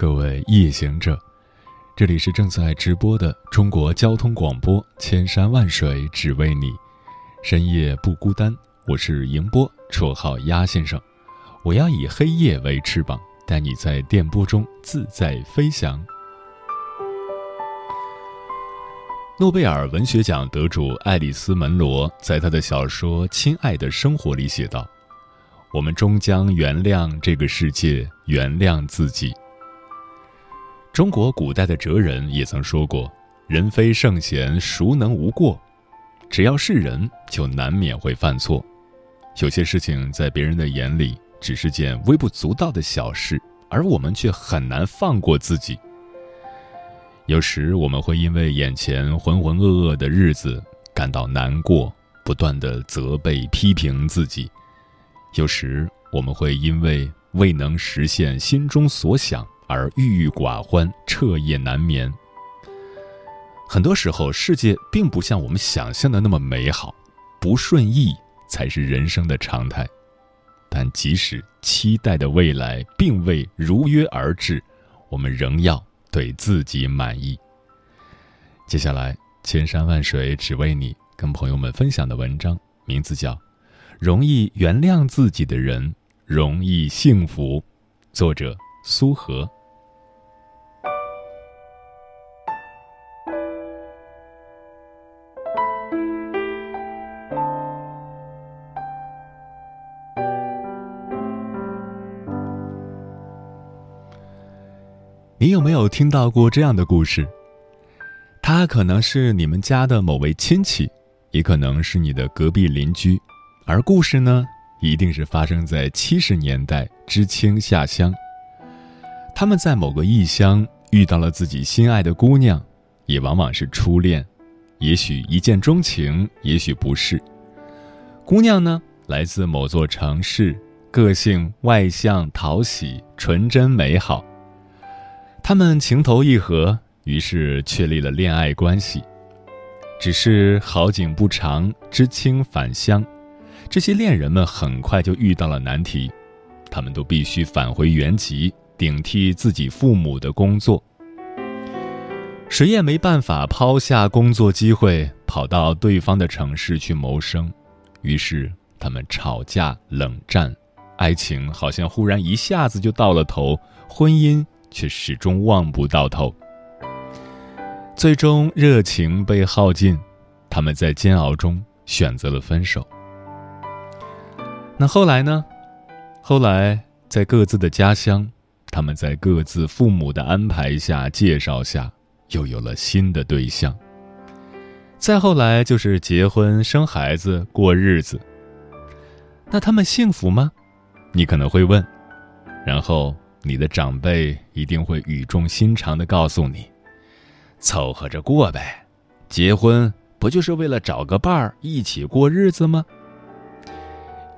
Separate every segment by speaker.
Speaker 1: 各位夜行者，这里是正在直播的中国交通广播，千山万水只为你，深夜不孤单。我是迎波，绰号鸭先生。我要以黑夜为翅膀，带你在电波中自在飞翔。诺贝尔文学奖得主爱丽丝·门罗在他的小说《亲爱的生活》里写道。我们终将原谅这个世界，原谅自己。中国古代的哲人也曾说过：“人非圣贤，孰能无过？”只要是人，就难免会犯错。有些事情在别人的眼里只是件微不足道的小事，而我们却很难放过自己。有时我们会因为眼前浑浑噩噩的日子感到难过，不断的责备、批评自己。有时我们会因为未能实现心中所想而郁郁寡欢、彻夜难眠。很多时候，世界并不像我们想象的那么美好，不顺意才是人生的常态。但即使期待的未来并未如约而至，我们仍要对自己满意。接下来，千山万水只为你，跟朋友们分享的文章名字叫。容易原谅自己的人，容易幸福。作者：苏荷。你有没有听到过这样的故事？他可能是你们家的某位亲戚，也可能是你的隔壁邻居。而故事呢，一定是发生在七十年代知青下乡。他们在某个异乡遇到了自己心爱的姑娘，也往往是初恋，也许一见钟情，也许不是。姑娘呢，来自某座城市，个性外向讨喜，纯真美好。他们情投意合，于是确立了恋爱关系。只是好景不长，知青返乡。这些恋人们很快就遇到了难题，他们都必须返回原籍，顶替自己父母的工作。谁也没办法抛下工作机会跑到对方的城市去谋生，于是他们吵架、冷战，爱情好像忽然一下子就到了头，婚姻却始终望不到头。最终，热情被耗尽，他们在煎熬中选择了分手。那后来呢？后来在各自的家乡，他们在各自父母的安排下、介绍下，又有了新的对象。再后来就是结婚、生孩子、过日子。那他们幸福吗？你可能会问。然后你的长辈一定会语重心长的告诉你：“凑合着过呗，结婚不就是为了找个伴儿一起过日子吗？”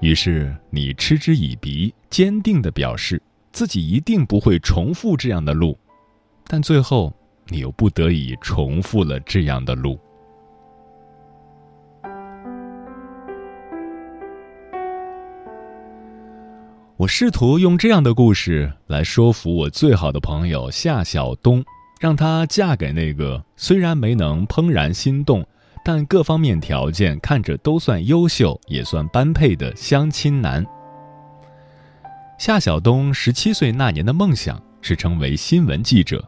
Speaker 1: 于是你嗤之以鼻，坚定的表示自己一定不会重复这样的路，但最后你又不得已重复了这样的路。我试图用这样的故事来说服我最好的朋友夏小东，让她嫁给那个虽然没能怦然心动。但各方面条件看着都算优秀，也算般配的相亲男。夏小东十七岁那年的梦想是成为新闻记者，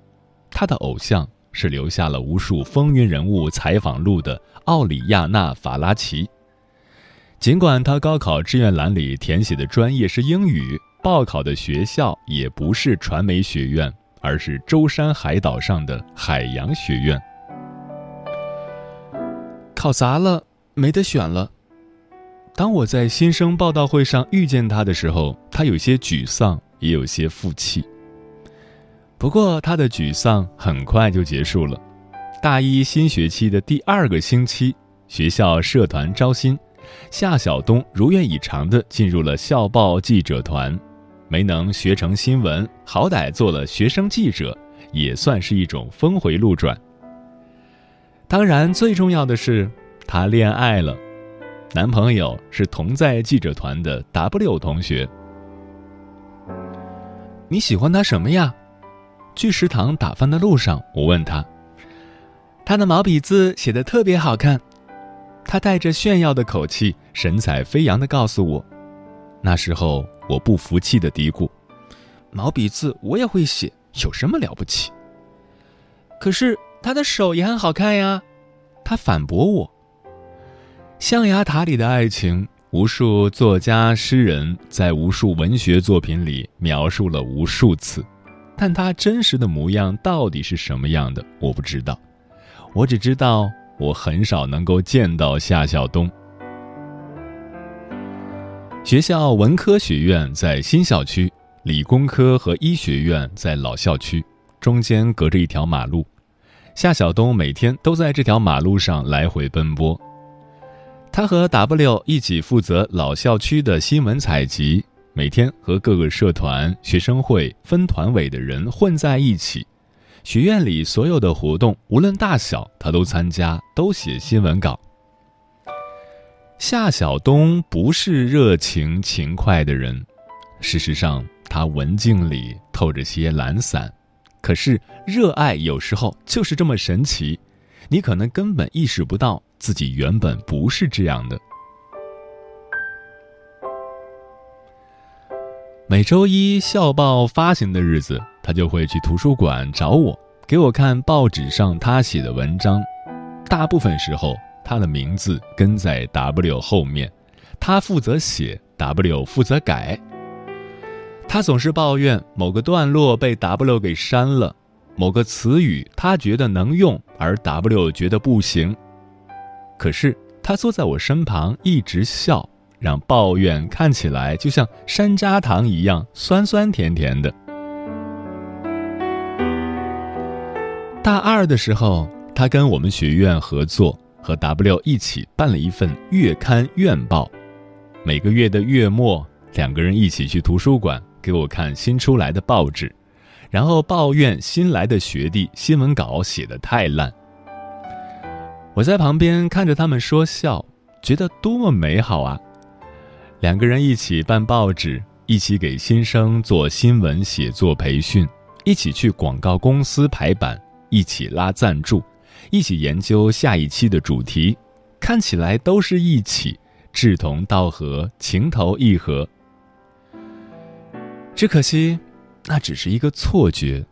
Speaker 1: 他的偶像是留下了无数风云人物采访录的奥里亚娜·法拉奇。尽管他高考志愿栏里填写的专业是英语，报考的学校也不是传媒学院，而是舟山海岛上的海洋学院。考砸了，没得选了。当我在新生报道会上遇见他的时候，他有些沮丧，也有些负气。不过他的沮丧很快就结束了。大一新学期的第二个星期，学校社团招新，夏晓东如愿以偿地进入了校报记者团。没能学成新闻，好歹做了学生记者，也算是一种峰回路转。当然，最重要的是，她恋爱了，男朋友是同在记者团的 W 同学。你喜欢他什么呀？去食堂打饭的路上，我问他。他的毛笔字写的特别好看，他带着炫耀的口气，神采飞扬的告诉我。那时候我不服气的嘀咕：“毛笔字我也会写，有什么了不起？”可是他的手也很好看呀，他反驳我。象牙塔里的爱情，无数作家诗人在无数文学作品里描述了无数次，但他真实的模样到底是什么样的，我不知道。我只知道，我很少能够见到夏晓东。学校文科学院在新校区，理工科和医学院在老校区，中间隔着一条马路。夏晓东每天都在这条马路上来回奔波。他和 W 一起负责老校区的新闻采集，每天和各个社团、学生会、分团委的人混在一起。学院里所有的活动，无论大小，他都参加，都写新闻稿。夏晓东不是热情勤快的人，事实上，他文静里透着些懒散。可是，热爱有时候就是这么神奇，你可能根本意识不到自己原本不是这样的。每周一校报发行的日子，他就会去图书馆找我，给我看报纸上他写的文章。大部分时候，他的名字跟在 W 后面，他负责写，W 负责改。他总是抱怨某个段落被 W 给删了，某个词语他觉得能用，而 W 觉得不行。可是他坐在我身旁一直笑。让抱怨看起来就像山楂糖一样酸酸甜甜的。大二的时候，他跟我们学院合作，和 W 一起办了一份月刊院报。每个月的月末，两个人一起去图书馆给我看新出来的报纸，然后抱怨新来的学弟新闻稿写的太烂。我在旁边看着他们说笑，觉得多么美好啊！两个人一起办报纸，一起给新生做新闻写作培训，一起去广告公司排版，一起拉赞助，一起研究下一期的主题，看起来都是一起志同道合、情投意合。只可惜，那只是一个错觉。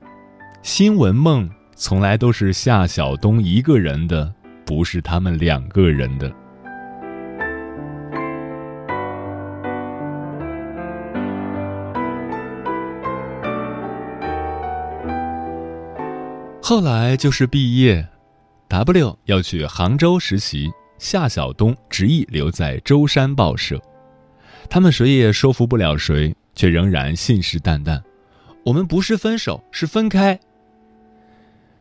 Speaker 1: 新闻梦从来都是夏晓东一个人的，不是他们两个人的。后来就是毕业，W 要去杭州实习，夏晓东执意留在舟山报社。他们谁也说服不了谁，却仍然信誓旦旦：“我们不是分手，是分开。”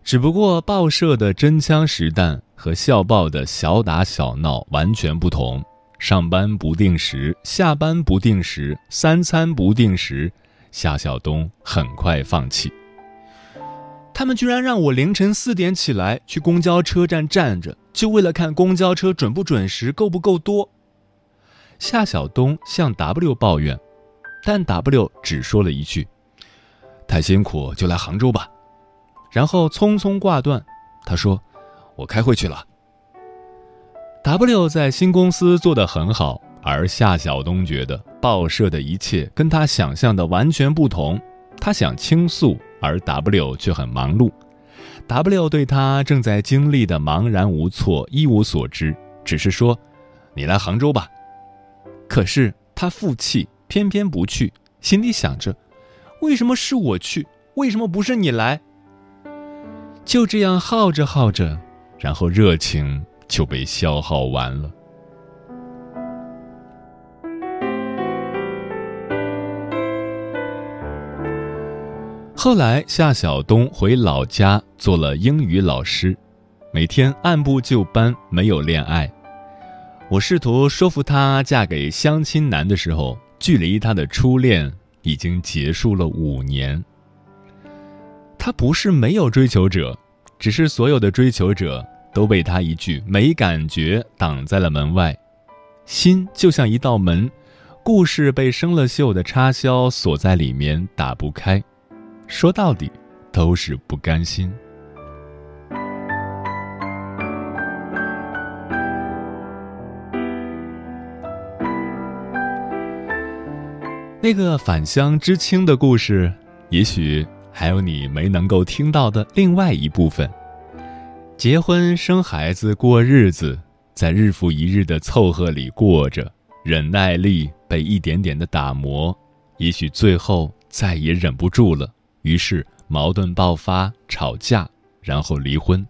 Speaker 1: 只不过报社的真枪实弹和校报的小打小闹完全不同，上班不定时，下班不定时，三餐不定时，夏晓东很快放弃。他们居然让我凌晨四点起来去公交车站站着，就为了看公交车准不准时、够不够多。夏晓东向 W 抱怨，但 W 只说了一句：“太辛苦就来杭州吧。”然后匆匆挂断。他说：“我开会去了。”W 在新公司做得很好，而夏晓东觉得报社的一切跟他想象的完全不同，他想倾诉。而 W 却很忙碌，W 对他正在经历的茫然无措一无所知，只是说：“你来杭州吧。”可是他负气，偏偏不去，心里想着：“为什么是我去？为什么不是你来？”就这样耗着耗着，然后热情就被消耗完了。后来夏晓东回老家做了英语老师，每天按部就班，没有恋爱。我试图说服她嫁给相亲男的时候，距离她的初恋已经结束了五年。她不是没有追求者，只是所有的追求者都被她一句“没感觉”挡在了门外。心就像一道门，故事被生了锈的插销锁在里面，打不开。说到底，都是不甘心。那个返乡知青的故事，也许还有你没能够听到的另外一部分。结婚生孩子过日子，在日复一日的凑合里过着，忍耐力被一点点的打磨，也许最后再也忍不住了。于是矛盾爆发，吵架，然后离婚。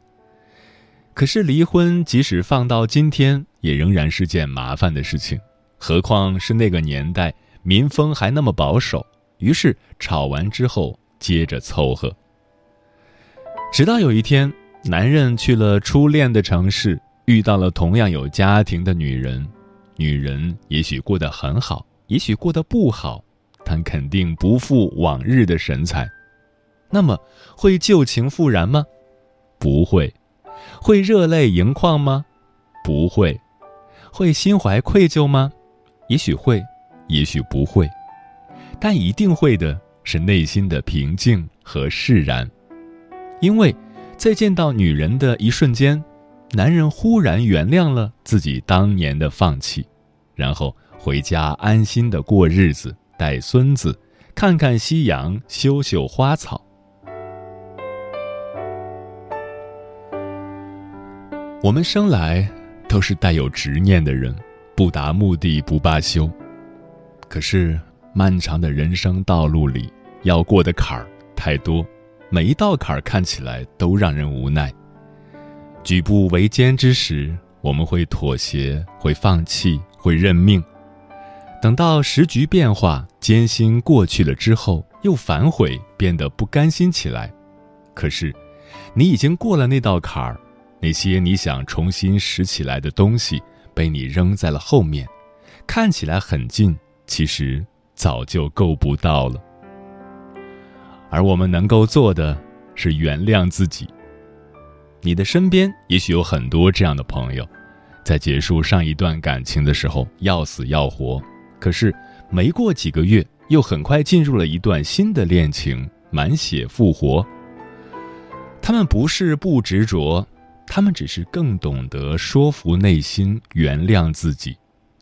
Speaker 1: 可是离婚即使放到今天，也仍然是件麻烦的事情，何况是那个年代民风还那么保守。于是吵完之后，接着凑合。直到有一天，男人去了初恋的城市，遇到了同样有家庭的女人。女人也许过得很好，也许过得不好，但肯定不复往日的神采。那么，会旧情复燃吗？不会。会热泪盈眶吗？不会。会心怀愧疚吗？也许会，也许不会。但一定会的是内心的平静和释然，因为，在见到女人的一瞬间，男人忽然原谅了自己当年的放弃，然后回家安心的过日子，带孙子，看看夕阳，修修花草。我们生来都是带有执念的人，不达目的不罢休。可是漫长的人生道路里，要过的坎儿太多，每一道坎儿看起来都让人无奈。举步维艰之时，我们会妥协，会放弃，会认命。等到时局变化，艰辛过去了之后，又反悔，变得不甘心起来。可是，你已经过了那道坎儿。那些你想重新拾起来的东西，被你扔在了后面，看起来很近，其实早就够不到了。而我们能够做的，是原谅自己。你的身边也许有很多这样的朋友，在结束上一段感情的时候要死要活，可是没过几个月，又很快进入了一段新的恋情，满血复活。他们不是不执着。他们只是更懂得说服内心，原谅自己，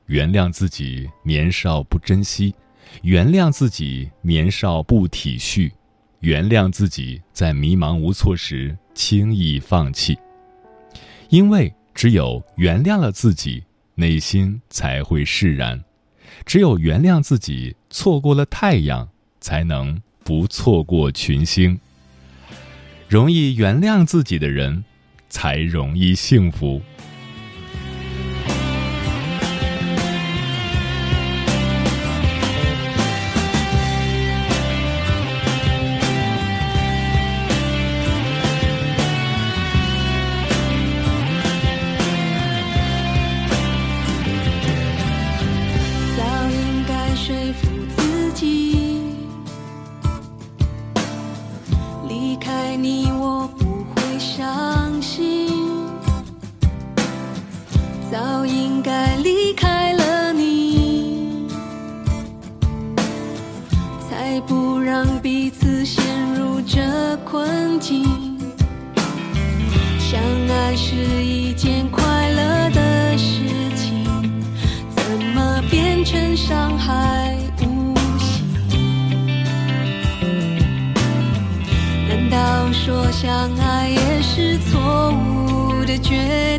Speaker 1: 原谅自己年少不珍惜，原谅自己年少不体恤，原谅自己在迷茫无措时轻易放弃。因为只有原谅了自己，内心才会释然；只有原谅自己，错过了太阳，才能不错过群星。容易原谅自己的人。才容易幸福。
Speaker 2: 相爱也是错误的决定，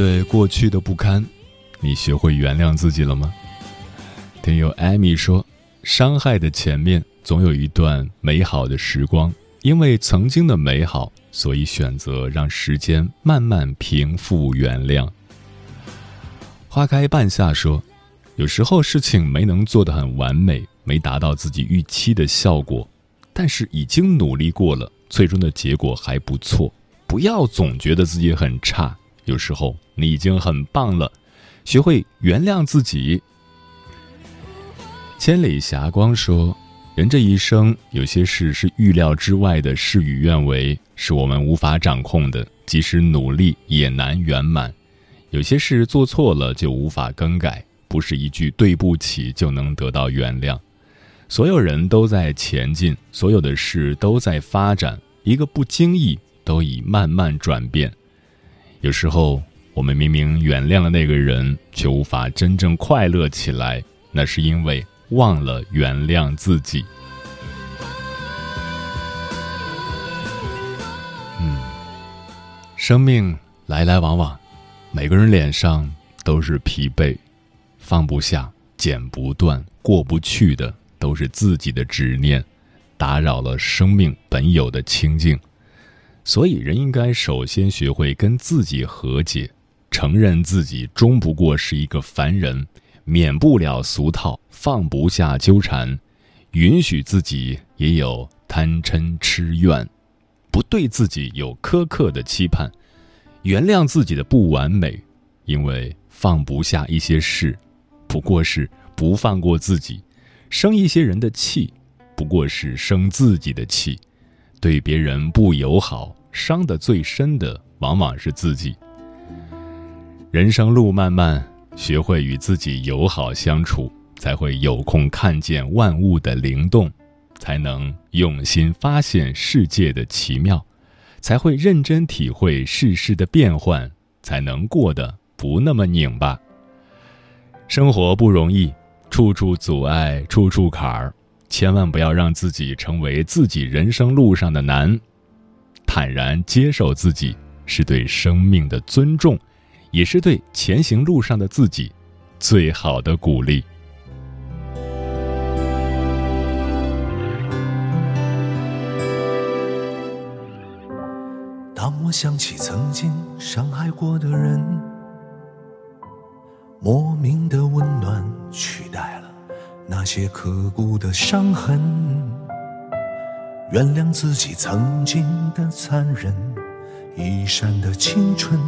Speaker 1: 对过去的不堪，你学会原谅自己了吗？听友艾米说，伤害的前面总有一段美好的时光，因为曾经的美好，所以选择让时间慢慢平复原谅。花开半夏说，有时候事情没能做得很完美，没达到自己预期的效果，但是已经努力过了，最终的结果还不错。不要总觉得自己很差，有时候你已经很棒了。学会原谅自己。千里霞光说：“人这一生，有些事是预料之外的事与愿违，是我们无法掌控的，即使努力也难圆满。有些事做错了就无法更改，不是一句对不起就能得到原谅。所有人都在前进，所有的事都在发展，一个不经意都已慢慢转变。有时候，我们明明原谅了那个人，却无法真正快乐起来，那是因为。”忘了原谅自己。嗯，生命来来往往，每个人脸上都是疲惫，放不下、剪不断、过不去的，都是自己的执念，打扰了生命本有的清净。所以，人应该首先学会跟自己和解，承认自己终不过是一个凡人。免不了俗套，放不下纠缠，允许自己也有贪嗔痴怨，不对自己有苛刻的期盼，原谅自己的不完美，因为放不下一些事，不过是不放过自己；生一些人的气，不过是生自己的气；对别人不友好，伤得最深的往往是自己。人生路漫漫。学会与自己友好相处，才会有空看见万物的灵动，才能用心发现世界的奇妙，才会认真体会世事的变幻，才能过得不那么拧巴。生活不容易，处处阻碍，处处坎儿，千万不要让自己成为自己人生路上的难。坦然接受自己，是对生命的尊重。也是对前行路上的自己最好的鼓励。
Speaker 3: 当我想起曾经伤害过的人，莫名的温暖取代了那些刻骨的伤痕。原谅自己曾经的残忍，一扇的青春。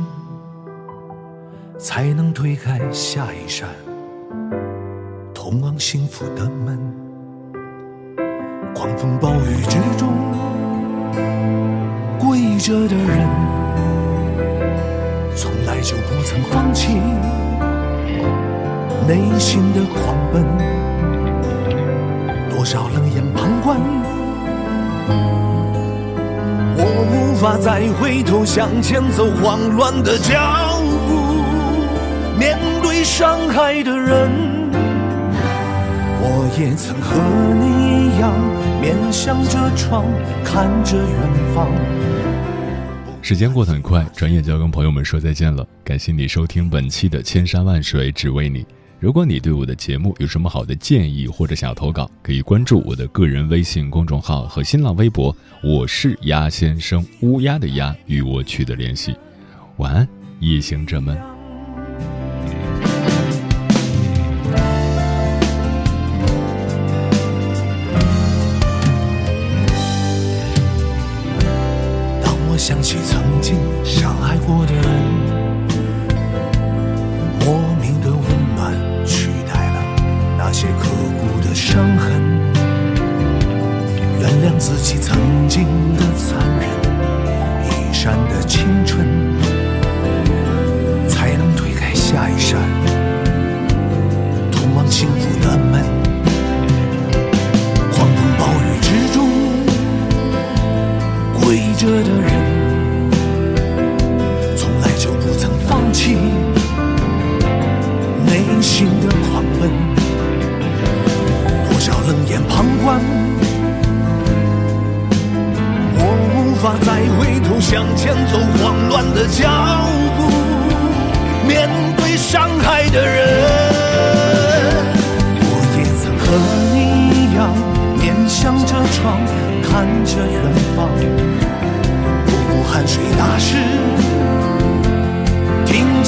Speaker 3: 才能推开下一扇通往幸福的门。狂风暴雨之中，跪着的人，从来就不曾放弃内心的狂奔。多少冷眼旁观，我无法再回头向前走，慌乱的脚步。面对伤害的人，我也曾和你一样，面向着窗，看着远方。
Speaker 1: 时间过得很快，转眼就要跟朋友们说再见了。感谢你收听本期的《千山万水只为你》。如果你对我的节目有什么好的建议或者想要投稿，可以关注我的个人微信公众号和新浪微博，我是鸭先生，乌鸦的鸭，与我取得联系。晚安，夜行者们。
Speaker 3: 当我想起曾经伤害过的人，自己曾经的残忍，一闪的青春，才能推开下一扇。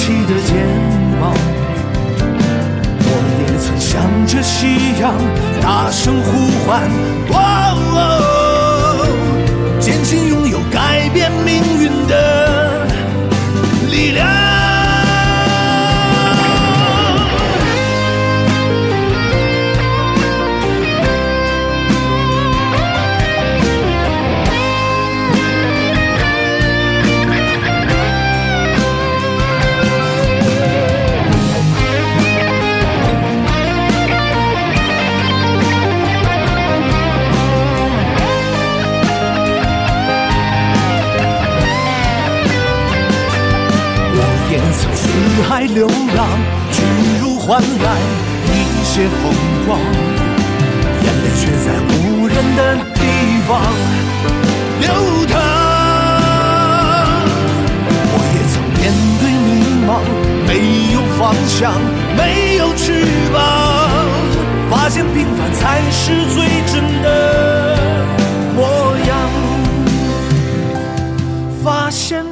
Speaker 3: 起的肩膀。我也曾向着夕阳大声呼唤，哦哦，坚信拥有改变命海流浪，去如换来一些风光，眼泪却在无人的地方流淌。我也曾面对迷茫，没有方向，没有翅膀，发现平凡才是最真的。模样发现。